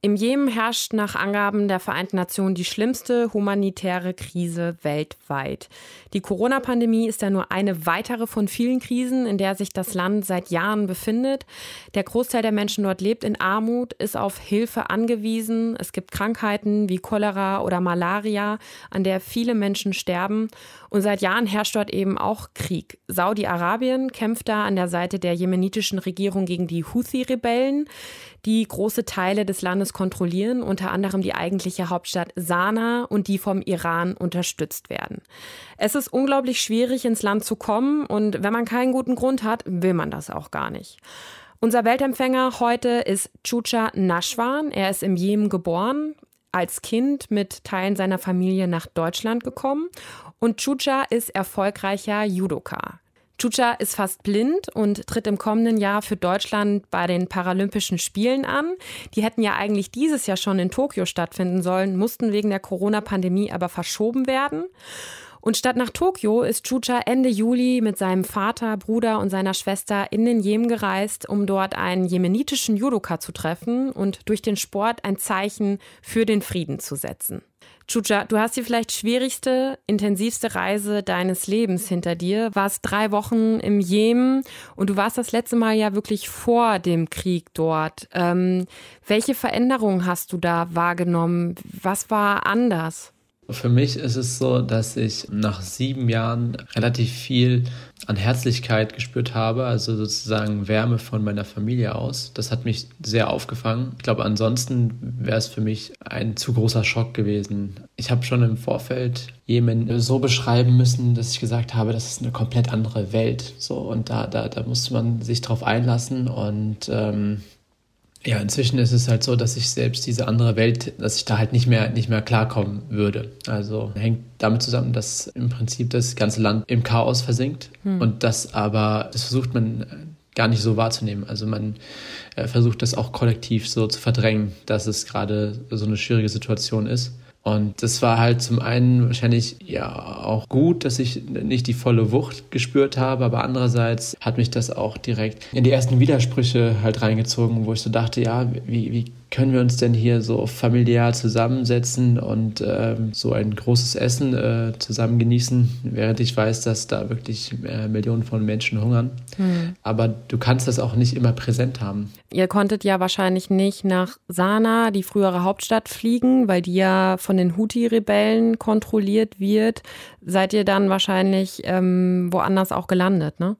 Im Jemen herrscht nach Angaben der Vereinten Nationen die schlimmste humanitäre Krise weltweit. Die Corona-Pandemie ist ja nur eine weitere von vielen Krisen, in der sich das Land seit Jahren befindet. Der Großteil der Menschen dort lebt in Armut, ist auf Hilfe angewiesen. Es gibt Krankheiten wie Cholera oder Malaria, an der viele Menschen sterben. Und seit Jahren herrscht dort eben auch Krieg. Saudi-Arabien kämpft da an der Seite der jemenitischen Regierung gegen die Houthi-Rebellen, die große Teile des Landes kontrollieren, unter anderem die eigentliche Hauptstadt Sanaa und die vom Iran unterstützt werden. Es ist unglaublich schwierig, ins Land zu kommen und wenn man keinen guten Grund hat, will man das auch gar nicht. Unser Weltempfänger heute ist Chucha Nashwan. Er ist im Jemen geboren, als Kind mit Teilen seiner Familie nach Deutschland gekommen und Chucha ist erfolgreicher Judoka. Chucha ist fast blind und tritt im kommenden Jahr für Deutschland bei den Paralympischen Spielen an. Die hätten ja eigentlich dieses Jahr schon in Tokio stattfinden sollen, mussten wegen der Corona-Pandemie aber verschoben werden. Und statt nach Tokio ist Chucha Ende Juli mit seinem Vater, Bruder und seiner Schwester in den Jemen gereist, um dort einen jemenitischen Judoka zu treffen und durch den Sport ein Zeichen für den Frieden zu setzen. Chucha, du hast die vielleicht schwierigste, intensivste Reise deines Lebens hinter dir. Warst drei Wochen im Jemen und du warst das letzte Mal ja wirklich vor dem Krieg dort. Ähm, welche Veränderungen hast du da wahrgenommen? Was war anders? Für mich ist es so, dass ich nach sieben Jahren relativ viel an Herzlichkeit gespürt habe, also sozusagen Wärme von meiner Familie aus. Das hat mich sehr aufgefangen. Ich glaube, ansonsten wäre es für mich ein zu großer Schock gewesen. Ich habe schon im Vorfeld Jemen so beschreiben müssen, dass ich gesagt habe, das ist eine komplett andere Welt. So und da, da, da musste man sich drauf einlassen und ähm, ja, inzwischen ist es halt so, dass ich selbst diese andere Welt, dass ich da halt nicht mehr, nicht mehr klarkommen würde. Also hängt damit zusammen, dass im Prinzip das ganze Land im Chaos versinkt hm. und das aber, das versucht man gar nicht so wahrzunehmen. Also man äh, versucht das auch kollektiv so zu verdrängen, dass es gerade so eine schwierige Situation ist. Und das war halt zum einen wahrscheinlich ja auch gut, dass ich nicht die volle Wucht gespürt habe, aber andererseits hat mich das auch direkt in die ersten Widersprüche halt reingezogen, wo ich so dachte, ja, wie, wie können wir uns denn hier so familiär zusammensetzen und ähm, so ein großes Essen äh, zusammen genießen, während ich weiß, dass da wirklich äh, Millionen von Menschen hungern. Hm. Aber du kannst das auch nicht immer präsent haben. Ihr konntet ja wahrscheinlich nicht nach Sanaa, die frühere Hauptstadt, fliegen, weil die ja von den Houthi-Rebellen kontrolliert wird. Seid ihr dann wahrscheinlich ähm, woanders auch gelandet, ne?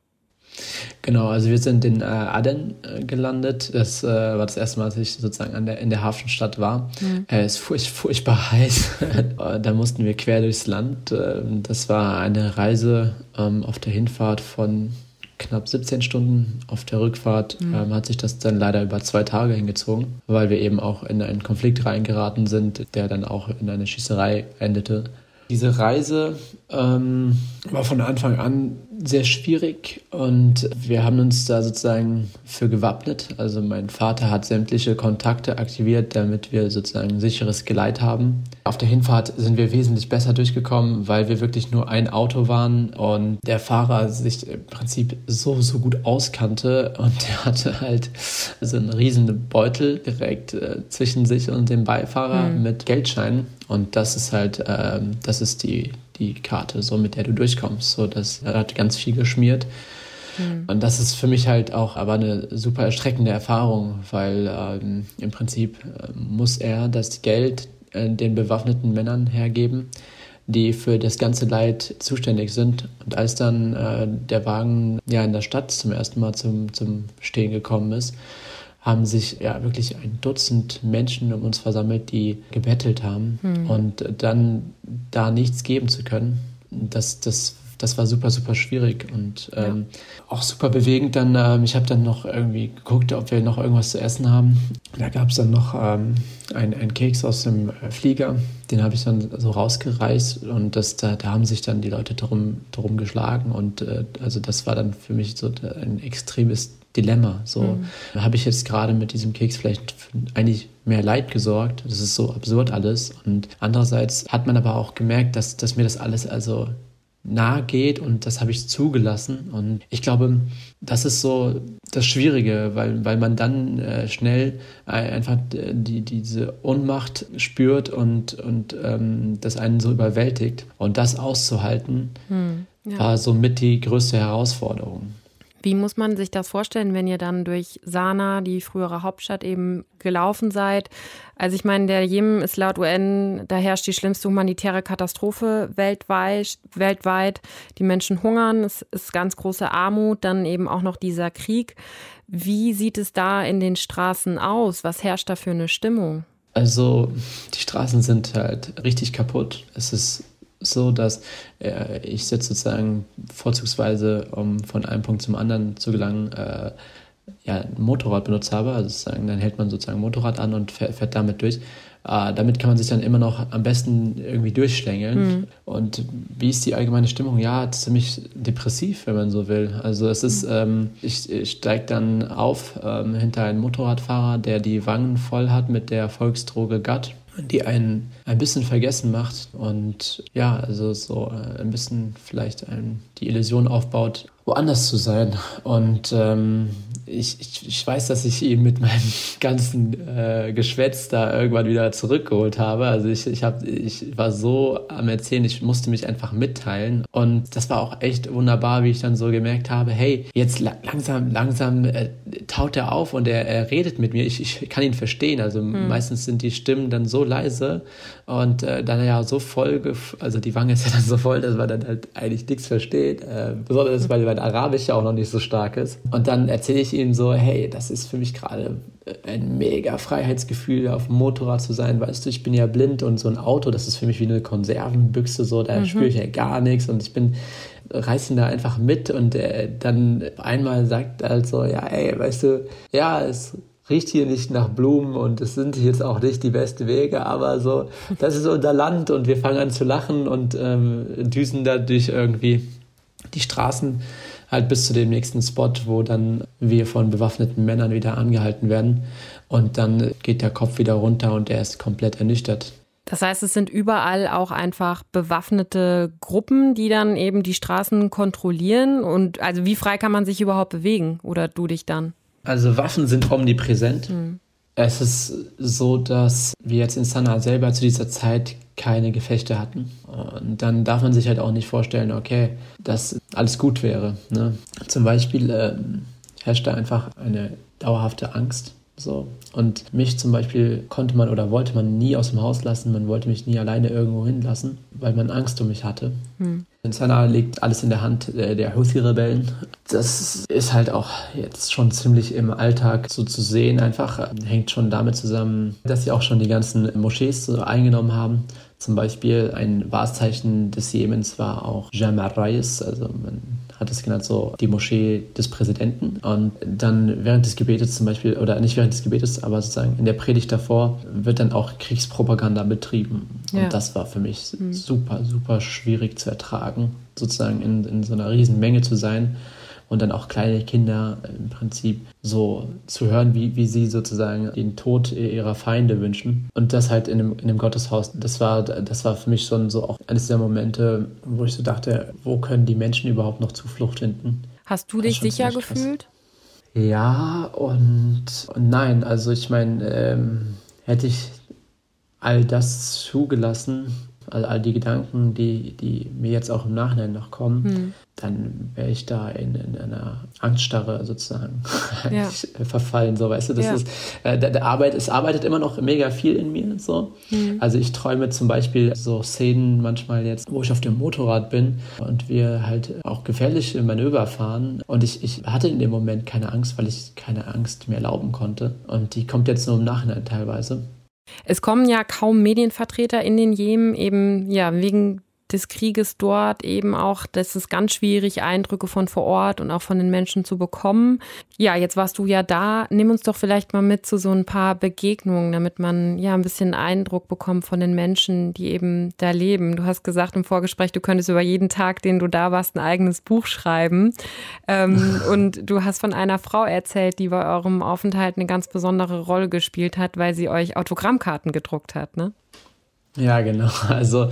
Genau, also wir sind in äh, Aden äh, gelandet. Das äh, war das erste Mal, dass ich sozusagen an der, in der Hafenstadt war. Mhm. Äh, es ist furch furchtbar heiß. da mussten wir quer durchs Land. Ähm, das war eine Reise ähm, auf der Hinfahrt von knapp 17 Stunden. Auf der Rückfahrt mhm. ähm, hat sich das dann leider über zwei Tage hingezogen, weil wir eben auch in einen Konflikt reingeraten sind, der dann auch in eine Schießerei endete. Diese Reise ähm, war von Anfang an sehr schwierig und wir haben uns da sozusagen für gewappnet. Also mein Vater hat sämtliche Kontakte aktiviert, damit wir sozusagen ein sicheres Geleit haben. Auf der Hinfahrt sind wir wesentlich besser durchgekommen, weil wir wirklich nur ein Auto waren und der Fahrer sich im Prinzip so, so gut auskannte und der hatte halt so einen riesen Beutel direkt äh, zwischen sich und dem Beifahrer mhm. mit Geldscheinen und das ist halt, äh, das ist die, die Karte, so mit der du durchkommst. So, das hat ganz viel geschmiert. Mhm. Und das ist für mich halt auch aber eine super erschreckende Erfahrung, weil ähm, im Prinzip äh, muss er das Geld äh, den bewaffneten Männern hergeben, die für das ganze Leid zuständig sind. Und als dann äh, der Wagen ja in der Stadt zum ersten Mal zum, zum Stehen gekommen ist, haben sich ja wirklich ein Dutzend Menschen um uns versammelt, die gebettelt haben. Hm. Und dann da nichts geben zu können, das, das, das war super, super schwierig und ähm, ja. auch super bewegend. Dann, ähm, ich habe dann noch irgendwie geguckt, ob wir noch irgendwas zu essen haben. Da gab es dann noch ähm, einen Keks aus dem äh, Flieger, den habe ich dann so rausgereißt und das, da, da haben sich dann die Leute drum, drum geschlagen und äh, also das war dann für mich so ein extremes Dilemma. So mhm. habe ich jetzt gerade mit diesem Keks vielleicht eigentlich mehr Leid gesorgt. Das ist so absurd alles. Und andererseits hat man aber auch gemerkt, dass, dass mir das alles also nahe geht und das habe ich zugelassen. Und ich glaube, das ist so das Schwierige, weil, weil man dann äh, schnell einfach die, diese Ohnmacht spürt und, und ähm, das einen so überwältigt. Und das auszuhalten, hm, ja. war somit die größte Herausforderung. Wie muss man sich das vorstellen, wenn ihr dann durch Sanaa, die frühere Hauptstadt, eben gelaufen seid? Also ich meine, der Jemen ist laut UN, da herrscht die schlimmste humanitäre Katastrophe weltweit. weltweit. Die Menschen hungern, es ist ganz große Armut, dann eben auch noch dieser Krieg. Wie sieht es da in den Straßen aus? Was herrscht da für eine Stimmung? Also die Straßen sind halt richtig kaputt. Es ist so, dass äh, ich jetzt sozusagen vorzugsweise, um von einem Punkt zum anderen zu gelangen, äh, ja, ein Motorrad benutzt habe. Also sozusagen, dann hält man sozusagen ein Motorrad an und fährt, fährt damit durch. Äh, damit kann man sich dann immer noch am besten irgendwie durchschlängeln. Mhm. Und wie ist die allgemeine Stimmung? Ja, ziemlich depressiv, wenn man so will. Also es ist, mhm. ähm, ich, ich steige dann auf ähm, hinter einen Motorradfahrer, der die Wangen voll hat mit der Volksdroge Gatt die einen ein bisschen vergessen macht und ja, also so äh, ein bisschen vielleicht die Illusion aufbaut, woanders zu sein. Und ähm, ich, ich, ich weiß, dass ich ihn mit meinem ganzen äh, Geschwätz da irgendwann wieder zurückgeholt habe. Also ich, ich, hab, ich war so am Erzählen, ich musste mich einfach mitteilen. Und das war auch echt wunderbar, wie ich dann so gemerkt habe, hey, jetzt la langsam, langsam äh, taut er auf und er, er redet mit mir. Ich, ich kann ihn verstehen. Also hm. meistens sind die Stimmen dann so leise und äh, dann ja so voll, also die Wange ist ja dann so voll, dass man dann halt eigentlich nichts versteht. Äh, besonders, weil mein Arabisch ja auch noch nicht so stark ist. Und dann erzähle ich ihm so, hey, das ist für mich gerade ein mega Freiheitsgefühl, auf dem Motorrad zu sein. Weißt du, ich bin ja blind und so ein Auto, das ist für mich wie eine Konservenbüchse, so, da mhm. spüre ich ja gar nichts und ich bin reiß ihn da einfach mit und äh, dann einmal sagt er halt so, ja, ey, weißt du, ja, es riecht hier nicht nach Blumen und es sind jetzt auch nicht die besten Wege, aber so, das ist unser Land und wir fangen an zu lachen und ähm, düsen da durch irgendwie die Straßen halt bis zu dem nächsten Spot, wo dann wir von bewaffneten Männern wieder angehalten werden. Und dann geht der Kopf wieder runter und er ist komplett ernüchtert. Das heißt, es sind überall auch einfach bewaffnete Gruppen, die dann eben die Straßen kontrollieren. Und also wie frei kann man sich überhaupt bewegen? Oder du dich dann? Also Waffen sind omnipräsent. Hm. Es ist so, dass wir jetzt in Sanaa selber zu dieser Zeit keine Gefechte hatten. Und dann darf man sich halt auch nicht vorstellen, okay, dass alles gut wäre. Ne? Zum Beispiel ähm, herrschte einfach eine dauerhafte Angst so. Und mich zum Beispiel konnte man oder wollte man nie aus dem Haus lassen, man wollte mich nie alleine irgendwo hinlassen, weil man Angst um mich hatte. Hm. In Sanaa liegt alles in der Hand äh, der Houthi-Rebellen. Das ist halt auch jetzt schon ziemlich im Alltag so zu sehen. Einfach äh, hängt schon damit zusammen, dass sie auch schon die ganzen Moschees so eingenommen haben. Zum Beispiel ein Wahrzeichen des Jemens war auch Jamal Rais, also man hat es genannt so die Moschee des Präsidenten. Und dann während des Gebetes zum Beispiel, oder nicht während des Gebetes, aber sozusagen in der Predigt davor, wird dann auch Kriegspropaganda betrieben. Ja. Und das war für mich mhm. super, super schwierig zu ertragen, sozusagen in, in so einer riesen Menge zu sein und dann auch kleine Kinder im Prinzip so zu hören, wie, wie sie sozusagen den Tod ihrer Feinde wünschen. Und das halt in einem, in einem Gotteshaus, das war, das war für mich schon so auch eines der Momente, wo ich so dachte, wo können die Menschen überhaupt noch Zuflucht finden? Hast du dich sicher gefühlt? Ja und, und nein. Also ich meine, ähm, hätte ich all das zugelassen, all, all die Gedanken, die, die mir jetzt auch im Nachhinein noch kommen, hm. dann wäre ich da in, in einer Angststarre sozusagen ja. verfallen. So, weißt du, das ja. ist, äh, der, der, Arbeit, es arbeitet immer noch mega viel in mir. So. Hm. Also ich träume zum Beispiel so Szenen manchmal jetzt, wo ich auf dem Motorrad bin und wir halt auch gefährliche Manöver fahren. Und ich, ich hatte in dem Moment keine Angst, weil ich keine Angst mehr erlauben konnte. Und die kommt jetzt nur im Nachhinein teilweise. Es kommen ja kaum Medienvertreter in den Jemen, eben ja wegen des Krieges dort eben auch, das ist ganz schwierig, Eindrücke von vor Ort und auch von den Menschen zu bekommen. Ja, jetzt warst du ja da. Nimm uns doch vielleicht mal mit zu so ein paar Begegnungen, damit man ja ein bisschen Eindruck bekommt von den Menschen, die eben da leben. Du hast gesagt im Vorgespräch, du könntest über jeden Tag, den du da warst, ein eigenes Buch schreiben. Ähm, und du hast von einer Frau erzählt, die bei eurem Aufenthalt eine ganz besondere Rolle gespielt hat, weil sie euch Autogrammkarten gedruckt hat, ne? Ja, genau. Also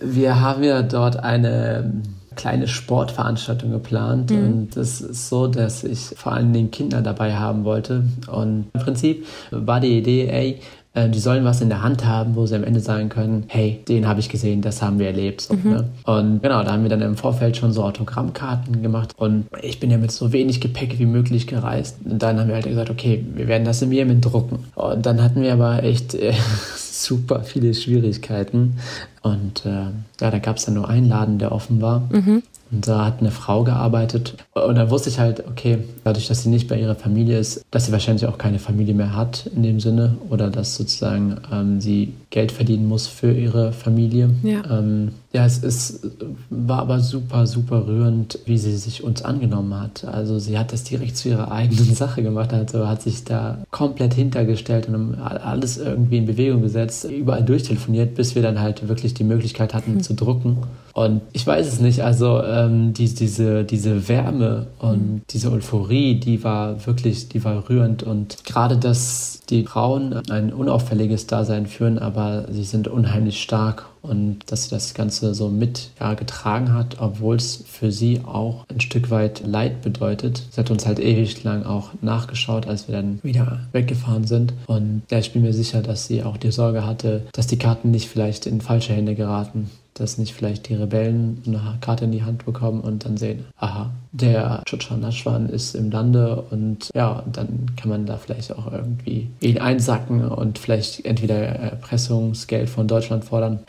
wir haben ja dort eine ähm, kleine Sportveranstaltung geplant mhm. und es ist so, dass ich vor allen Dingen Kinder dabei haben wollte und im Prinzip war die Idee, ey, äh, die sollen was in der Hand haben, wo sie am Ende sagen können, hey, den habe ich gesehen, das haben wir erlebt. So, mhm. ne? Und genau, da haben wir dann im Vorfeld schon so Autogrammkarten gemacht und ich bin ja mit so wenig Gepäck wie möglich gereist. Und dann haben wir halt gesagt, okay, wir werden das im Jemen drucken. Und dann hatten wir aber echt äh, super viele Schwierigkeiten. Und äh, ja, da gab es dann nur einen Laden, der offen war. Mhm. Und da hat eine Frau gearbeitet. Und dann wusste ich halt, okay, dadurch, dass sie nicht bei ihrer Familie ist, dass sie wahrscheinlich auch keine Familie mehr hat in dem Sinne. Oder dass sozusagen ähm, sie Geld verdienen muss für ihre Familie. Ja, ähm, ja es ist, war aber super, super rührend, wie sie sich uns angenommen hat. Also sie hat das direkt zu ihrer eigenen Sache gemacht. Also hat sich da komplett hintergestellt und alles irgendwie in Bewegung gesetzt, überall durchtelefoniert, bis wir dann halt wirklich die Möglichkeit hatten mhm. zu drucken. Und ich weiß es nicht, also ähm, die, diese, diese Wärme und mhm. diese Euphorie, die war wirklich, die war rührend. Und gerade, dass die Frauen ein unauffälliges Dasein führen, aber sie sind unheimlich stark und dass sie das Ganze so mit ja, getragen hat, obwohl es für sie auch ein Stück weit Leid bedeutet. Sie hat uns halt ewig lang auch nachgeschaut, als wir dann wieder weggefahren sind. Und ja, ich bin mir sicher, dass sie auch die Sorge hatte, dass die Karten nicht vielleicht in falsche Hände geraten dass nicht vielleicht die Rebellen eine Karte in die Hand bekommen und dann sehen, aha, der Chuchanashwan ist im Lande und ja, dann kann man da vielleicht auch irgendwie ihn einsacken und vielleicht entweder Erpressungsgeld von Deutschland fordern.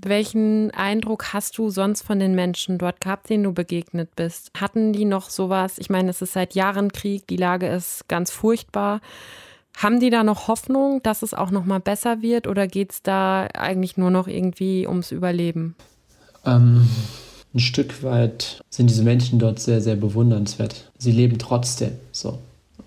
Welchen Eindruck hast du sonst von den Menschen dort gehabt, denen du begegnet bist? Hatten die noch sowas? Ich meine, es ist seit Jahren Krieg, die Lage ist ganz furchtbar. Haben die da noch Hoffnung, dass es auch noch mal besser wird oder geht es da eigentlich nur noch irgendwie ums Überleben? Ähm, ein Stück weit sind diese Menschen dort sehr, sehr bewundernswert. Sie leben trotzdem so.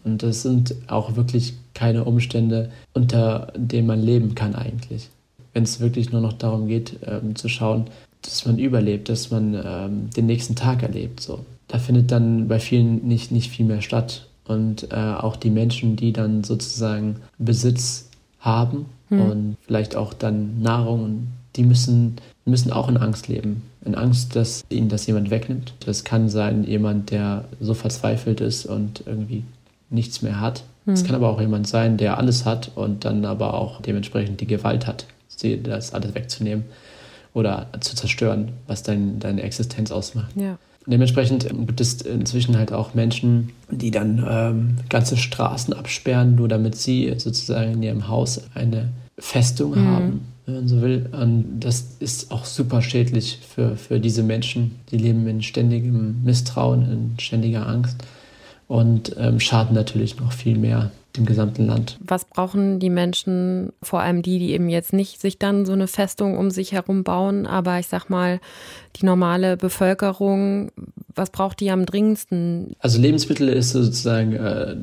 Und das sind auch wirklich keine Umstände, unter denen man leben kann eigentlich. Wenn es wirklich nur noch darum geht, ähm, zu schauen, dass man überlebt, dass man ähm, den nächsten Tag erlebt. So. Da findet dann bei vielen nicht, nicht viel mehr statt und äh, auch die Menschen, die dann sozusagen Besitz haben hm. und vielleicht auch dann Nahrung, die müssen, müssen auch in Angst leben. In Angst, dass ihnen das jemand wegnimmt. Das kann sein, jemand, der so verzweifelt ist und irgendwie nichts mehr hat. Es hm. kann aber auch jemand sein, der alles hat und dann aber auch dementsprechend die Gewalt hat, das alles wegzunehmen oder zu zerstören, was dein, deine Existenz ausmacht. Ja. Dementsprechend gibt es inzwischen halt auch Menschen, die dann ähm, ganze Straßen absperren, nur damit sie sozusagen in ihrem Haus eine Festung mhm. haben, wenn man so will. Und das ist auch super schädlich für, für diese Menschen. Die leben in ständigem Misstrauen, in ständiger Angst und ähm, schaden natürlich noch viel mehr dem gesamten Land. Was brauchen die Menschen, vor allem die, die eben jetzt nicht sich dann so eine Festung um sich herum bauen, aber ich sag mal, die normale Bevölkerung, was braucht die am dringendsten? Also Lebensmittel ist sozusagen äh,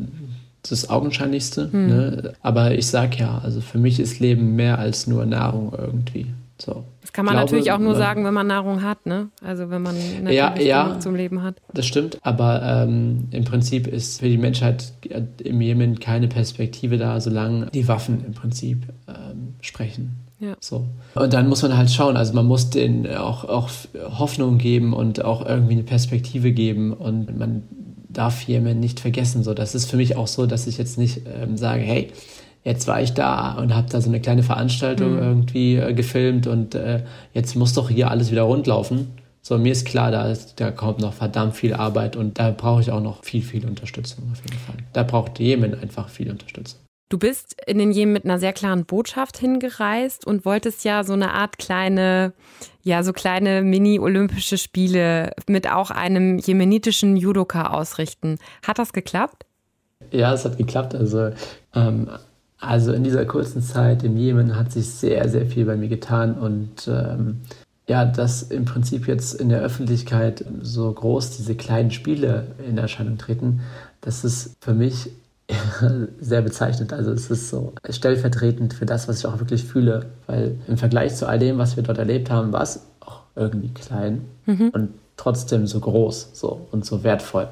das Augenscheinlichste. Hm. Ne? Aber ich sag ja, also für mich ist Leben mehr als nur Nahrung irgendwie. So. Das kann man glaube, natürlich auch nur sagen, wenn man Nahrung hat, ne? Also wenn man natürlich ja, ja, zum Leben hat. Das stimmt, aber ähm, im Prinzip ist für die Menschheit im Jemen keine Perspektive da, solange die Waffen im Prinzip ähm, sprechen. Ja. So. Und dann muss man halt schauen, also man muss denen auch, auch Hoffnung geben und auch irgendwie eine Perspektive geben und man darf Jemen nicht vergessen. So, das ist für mich auch so, dass ich jetzt nicht ähm, sage, hey, jetzt war ich da und habe da so eine kleine Veranstaltung mhm. irgendwie äh, gefilmt und äh, jetzt muss doch hier alles wieder rundlaufen. So, mir ist klar, da, ist, da kommt noch verdammt viel Arbeit und da brauche ich auch noch viel, viel Unterstützung auf jeden Fall. Da braucht Jemen einfach viel Unterstützung. Du bist in den Jemen mit einer sehr klaren Botschaft hingereist und wolltest ja so eine Art kleine, ja, so kleine Mini-Olympische Spiele mit auch einem jemenitischen Judoka ausrichten. Hat das geklappt? Ja, es hat geklappt. Also ähm, also in dieser kurzen Zeit im Jemen hat sich sehr, sehr viel bei mir getan und ähm, ja, dass im Prinzip jetzt in der Öffentlichkeit so groß diese kleinen Spiele in Erscheinung treten, das ist für mich sehr bezeichnend. Also es ist so stellvertretend für das, was ich auch wirklich fühle, weil im Vergleich zu all dem, was wir dort erlebt haben, war es auch irgendwie klein mhm. und trotzdem so groß so und so wertvoll.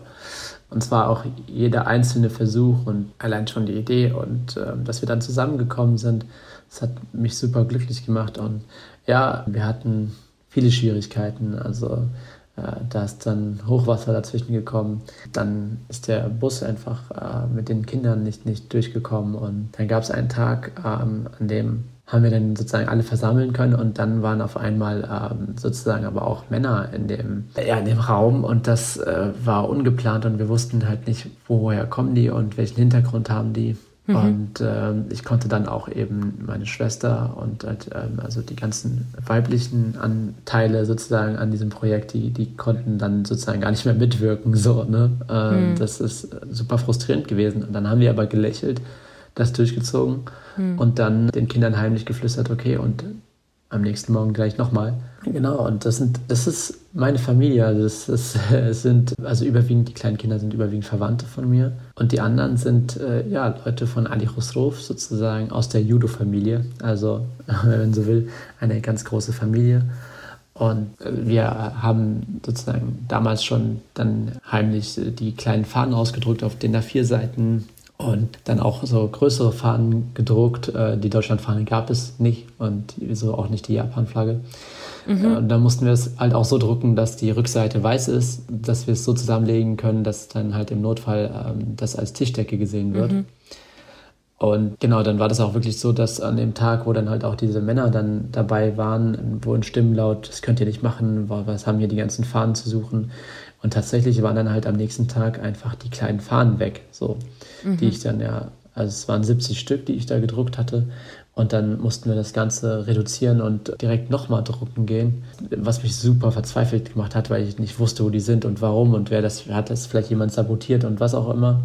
Und zwar auch jeder einzelne Versuch und allein schon die Idee und äh, dass wir dann zusammengekommen sind, das hat mich super glücklich gemacht. Und ja, wir hatten viele Schwierigkeiten. Also äh, da ist dann Hochwasser dazwischen gekommen. Dann ist der Bus einfach äh, mit den Kindern nicht, nicht durchgekommen. Und dann gab es einen Tag, ähm, an dem haben wir dann sozusagen alle versammeln können und dann waren auf einmal ähm, sozusagen aber auch Männer in dem, ja, in dem Raum und das äh, war ungeplant und wir wussten halt nicht, woher kommen die und welchen Hintergrund haben die. Mhm. Und ähm, ich konnte dann auch eben meine Schwester und halt, ähm, also die ganzen weiblichen Anteile sozusagen an diesem Projekt, die, die konnten dann sozusagen gar nicht mehr mitwirken. So, ne? Ähm, mhm. Das ist super frustrierend gewesen. Und dann haben wir aber gelächelt das durchgezogen hm. und dann den Kindern heimlich geflüstert, okay, und am nächsten Morgen gleich nochmal. Genau, und das sind, das ist meine Familie. Also das, das, sind, also überwiegend, die kleinen Kinder sind überwiegend Verwandte von mir. Und die anderen sind äh, ja Leute von Ali Khosrow, sozusagen aus der Judo-Familie. Also, wenn man so will, eine ganz große Familie. Und wir haben sozusagen damals schon dann heimlich die kleinen Fahnen ausgedrückt auf den A4-Seiten und dann auch so größere Fahnen gedruckt. Äh, die Deutschlandfahne gab es nicht und so auch nicht die Japan-Flagge. Mhm. Äh, und dann mussten wir es halt auch so drucken, dass die Rückseite weiß ist, dass wir es so zusammenlegen können, dass dann halt im Notfall ähm, das als Tischdecke gesehen wird. Mhm. Und genau, dann war das auch wirklich so, dass an dem Tag, wo dann halt auch diese Männer dann dabei waren, wurden Stimmen laut, das könnt ihr nicht machen, was haben hier die ganzen Fahnen zu suchen. Und tatsächlich waren dann halt am nächsten Tag einfach die kleinen Fahnen weg, so, mhm. die ich dann ja, also es waren 70 Stück, die ich da gedruckt hatte. Und dann mussten wir das Ganze reduzieren und direkt nochmal drucken gehen, was mich super verzweifelt gemacht hat, weil ich nicht wusste, wo die sind und warum und wer das hat, das vielleicht jemand sabotiert und was auch immer.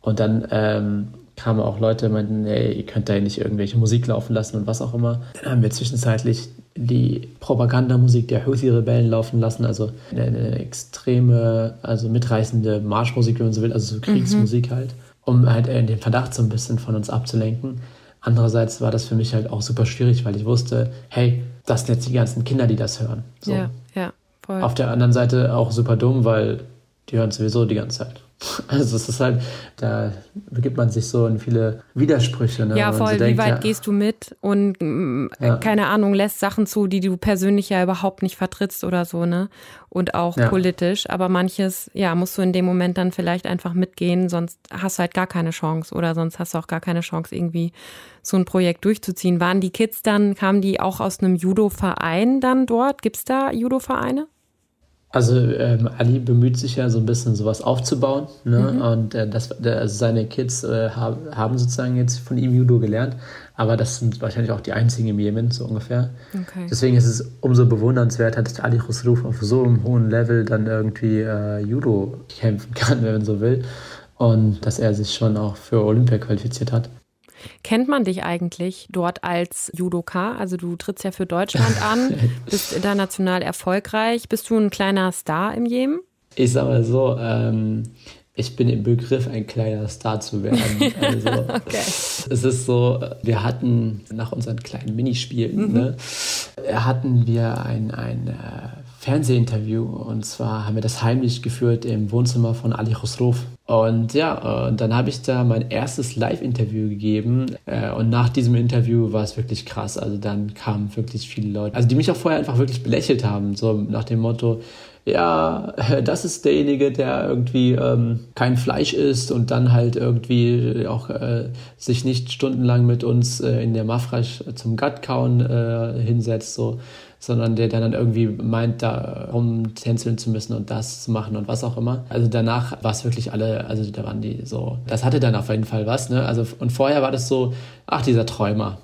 Und dann ähm, kamen auch Leute, und meinten, ey, ihr könnt da nicht irgendwelche Musik laufen lassen und was auch immer. Dann haben wir zwischenzeitlich die Propagandamusik der Houthi-Rebellen laufen lassen, also eine, eine, extreme, also mitreißende Marschmusik, wenn man so will, also so Kriegsmusik mhm. halt, um halt äh, den Verdacht so ein bisschen von uns abzulenken. Andererseits war das für mich halt auch super schwierig, weil ich wusste, hey, das sind jetzt die ganzen Kinder, die das hören. So. Ja, ja, voll. Auf der anderen Seite auch super dumm, weil die hören sowieso die ganze Zeit. Also es ist halt, da begibt man sich so in viele Widersprüche. Ne? Ja, voll. So denkt, Wie weit ja, gehst du mit und mm, ja. keine Ahnung, lässt Sachen zu, die du persönlich ja überhaupt nicht vertrittst oder so, ne? Und auch ja. politisch. Aber manches, ja, musst du in dem Moment dann vielleicht einfach mitgehen, sonst hast du halt gar keine Chance oder sonst hast du auch gar keine Chance, irgendwie so ein Projekt durchzuziehen. Waren die Kids dann, kamen die auch aus einem Judo-Verein dann dort? Gibt es da Judo-Vereine? Also ähm, Ali bemüht sich ja so ein bisschen sowas aufzubauen ne? Mhm. und äh, das, also seine Kids äh, haben, haben sozusagen jetzt von ihm Judo gelernt, aber das sind wahrscheinlich auch die einzigen im Jemen so ungefähr. Okay. Deswegen ist es umso bewundernswert, dass Ali Khosrow auf so einem hohen Level dann irgendwie äh, Judo kämpfen kann, wenn man so will und dass er sich schon auch für Olympia qualifiziert hat. Kennt man dich eigentlich dort als Judoka? Also du trittst ja für Deutschland an, bist international erfolgreich. Bist du ein kleiner Star im Jemen? Ich sag mal so, ähm, ich bin im Begriff, ein kleiner Star zu werden. Also, okay. Es ist so, wir hatten nach unseren kleinen Minispielen, mhm. ne, hatten wir ein, ein äh, Fernsehinterview und zwar haben wir das heimlich geführt im Wohnzimmer von Ali Khosrow. Und ja, äh, dann habe ich da mein erstes Live-Interview gegeben. Äh, und nach diesem Interview war es wirklich krass. Also dann kamen wirklich viele Leute, also die mich auch vorher einfach wirklich belächelt haben, so nach dem Motto, ja, das ist derjenige, der irgendwie ähm, kein Fleisch isst und dann halt irgendwie auch äh, sich nicht stundenlang mit uns äh, in der Mafrasch zum Gattkauen äh, hinsetzt, so sondern der, der dann irgendwie meint, da rumtänzeln zu müssen und das zu machen und was auch immer. Also danach war es wirklich alle, also da waren die so, das hatte dann auf jeden Fall was, ne? Also und vorher war das so, ach, dieser Träumer.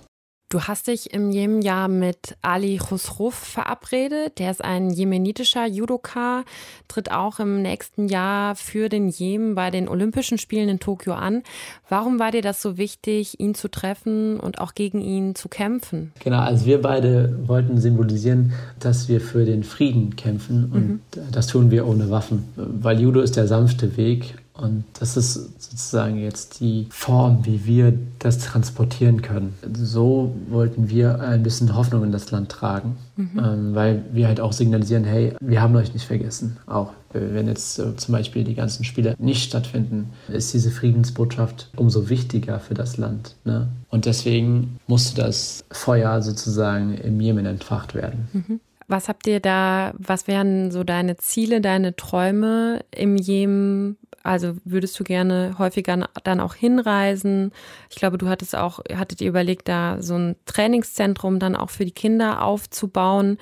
Du hast dich im Jemen ja mit Ali Khusruf verabredet. Der ist ein jemenitischer Judoka, tritt auch im nächsten Jahr für den Jemen bei den Olympischen Spielen in Tokio an. Warum war dir das so wichtig, ihn zu treffen und auch gegen ihn zu kämpfen? Genau, also wir beide wollten symbolisieren, dass wir für den Frieden kämpfen und mhm. das tun wir ohne Waffen. Weil Judo ist der sanfte Weg und das ist sozusagen jetzt die Form, wie wir das transportieren können. So wollten wir ein bisschen Hoffnung in das Land tragen, mhm. ähm, weil wir halt auch signalisieren, hey, wir haben euch nicht vergessen. Auch wenn jetzt äh, zum Beispiel die ganzen Spiele nicht stattfinden, ist diese Friedensbotschaft umso wichtiger für das Land. Ne? Und deswegen musste das Feuer sozusagen im Jemen entfacht werden. Mhm. Was habt ihr da, was wären so deine Ziele, deine Träume im Jemen? Also würdest du gerne häufiger dann auch hinreisen? Ich glaube, du hattest auch, hattet ihr überlegt, da so ein Trainingszentrum dann auch für die Kinder aufzubauen.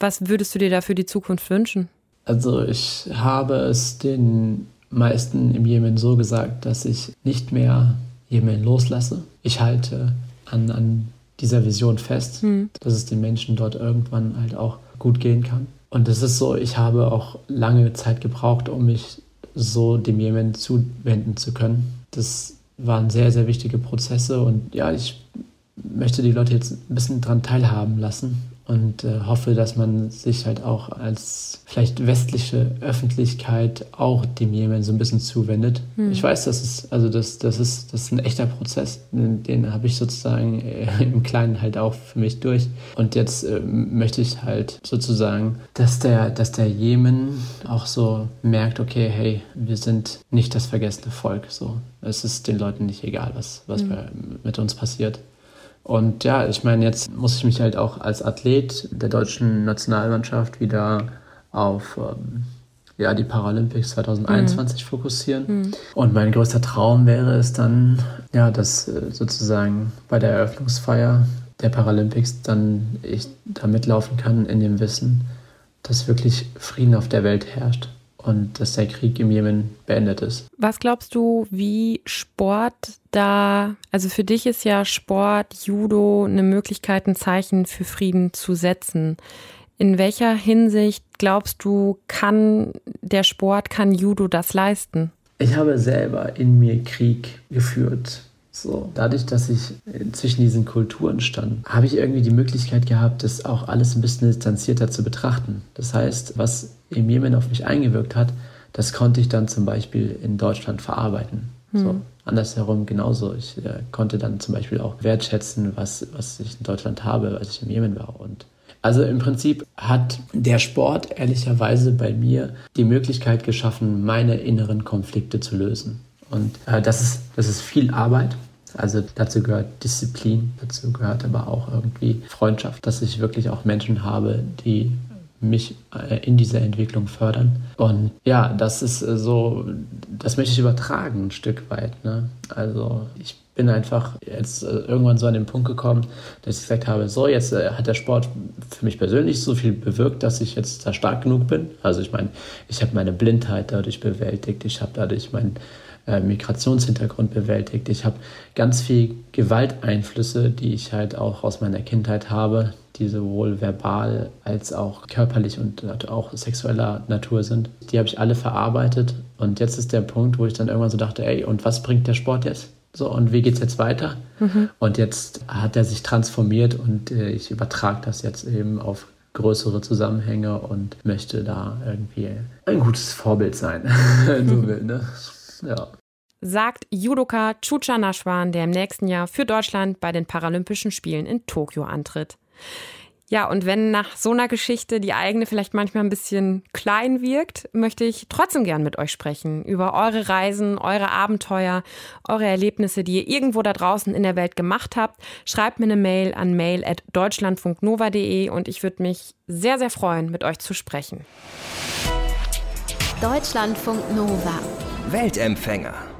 Was würdest du dir da für die Zukunft wünschen? Also ich habe es den meisten im Jemen so gesagt, dass ich nicht mehr Jemen loslasse. Ich halte an, an dieser Vision fest, hm. dass es den Menschen dort irgendwann halt auch gut gehen kann. Und es ist so, ich habe auch lange Zeit gebraucht, um mich so dem Jemen zuwenden zu können. Das waren sehr, sehr wichtige Prozesse und ja, ich möchte die Leute jetzt ein bisschen daran teilhaben lassen und äh, hoffe, dass man sich halt auch als vielleicht westliche Öffentlichkeit auch dem Jemen so ein bisschen zuwendet. Hm. Ich weiß, das ist also das das ist das ist ein echter Prozess, den, den habe ich sozusagen äh, im Kleinen halt auch für mich durch und jetzt äh, möchte ich halt sozusagen, dass der dass der Jemen auch so merkt, okay, hey, wir sind nicht das vergessene Volk, so es ist den Leuten nicht egal, was was hm. mit uns passiert. Und ja, ich meine, jetzt muss ich mich halt auch als Athlet der deutschen Nationalmannschaft wieder auf ähm, ja, die Paralympics 2021 mhm. fokussieren. Mhm. Und mein größter Traum wäre es dann, ja, dass äh, sozusagen bei der Eröffnungsfeier der Paralympics dann ich da mitlaufen kann in dem Wissen, dass wirklich Frieden auf der Welt herrscht und dass der Krieg im Jemen beendet ist. Was glaubst du, wie Sport da, also für dich ist ja Sport, Judo eine Möglichkeit, ein Zeichen für Frieden zu setzen. In welcher Hinsicht glaubst du, kann der Sport, kann Judo das leisten? Ich habe selber in mir Krieg geführt so, dadurch, dass ich zwischen diesen Kulturen stand, habe ich irgendwie die Möglichkeit gehabt, das auch alles ein bisschen distanzierter zu betrachten. Das heißt, was im Jemen auf mich eingewirkt hat, das konnte ich dann zum Beispiel in Deutschland verarbeiten. Hm. So, andersherum genauso. Ich äh, konnte dann zum Beispiel auch wertschätzen, was, was ich in Deutschland habe, als ich im Jemen war. Und also im Prinzip hat der Sport ehrlicherweise bei mir die Möglichkeit geschaffen, meine inneren Konflikte zu lösen. Und äh, das, ist, das ist viel Arbeit. Also dazu gehört Disziplin, dazu gehört aber auch irgendwie Freundschaft, dass ich wirklich auch Menschen habe, die mich äh, in dieser Entwicklung fördern. Und ja, das ist äh, so, das möchte ich übertragen ein Stück weit. Ne? Also ich bin einfach jetzt äh, irgendwann so an den Punkt gekommen, dass ich gesagt habe, so jetzt hat der Sport für mich persönlich so viel bewirkt, dass ich jetzt da stark genug bin. Also ich meine, ich habe meine Blindheit dadurch bewältigt, ich habe dadurch mein äh, Migrationshintergrund bewältigt. Ich habe ganz viel Gewalteinflüsse, die ich halt auch aus meiner Kindheit habe, die sowohl verbal als auch körperlich und auch sexueller Natur sind. Die habe ich alle verarbeitet und jetzt ist der Punkt, wo ich dann irgendwann so dachte, ey, und was bringt der Sport jetzt? So, und wie geht es jetzt weiter? Mhm. Und jetzt hat er sich transformiert und äh, ich übertrage das jetzt eben auf größere Zusammenhänge und möchte da irgendwie ein gutes Vorbild sein, wenn so will. Ne? Ja. Sagt Judoka Chucha Nashwan, der im nächsten Jahr für Deutschland bei den Paralympischen Spielen in Tokio antritt. Ja, und wenn nach so einer Geschichte die eigene vielleicht manchmal ein bisschen klein wirkt, möchte ich trotzdem gern mit euch sprechen über eure Reisen, eure Abenteuer, eure Erlebnisse, die ihr irgendwo da draußen in der Welt gemacht habt. Schreibt mir eine Mail an mail@deutschlandfunknova.de und ich würde mich sehr sehr freuen, mit euch zu sprechen. Deutschlandfunk Nova Weltempfänger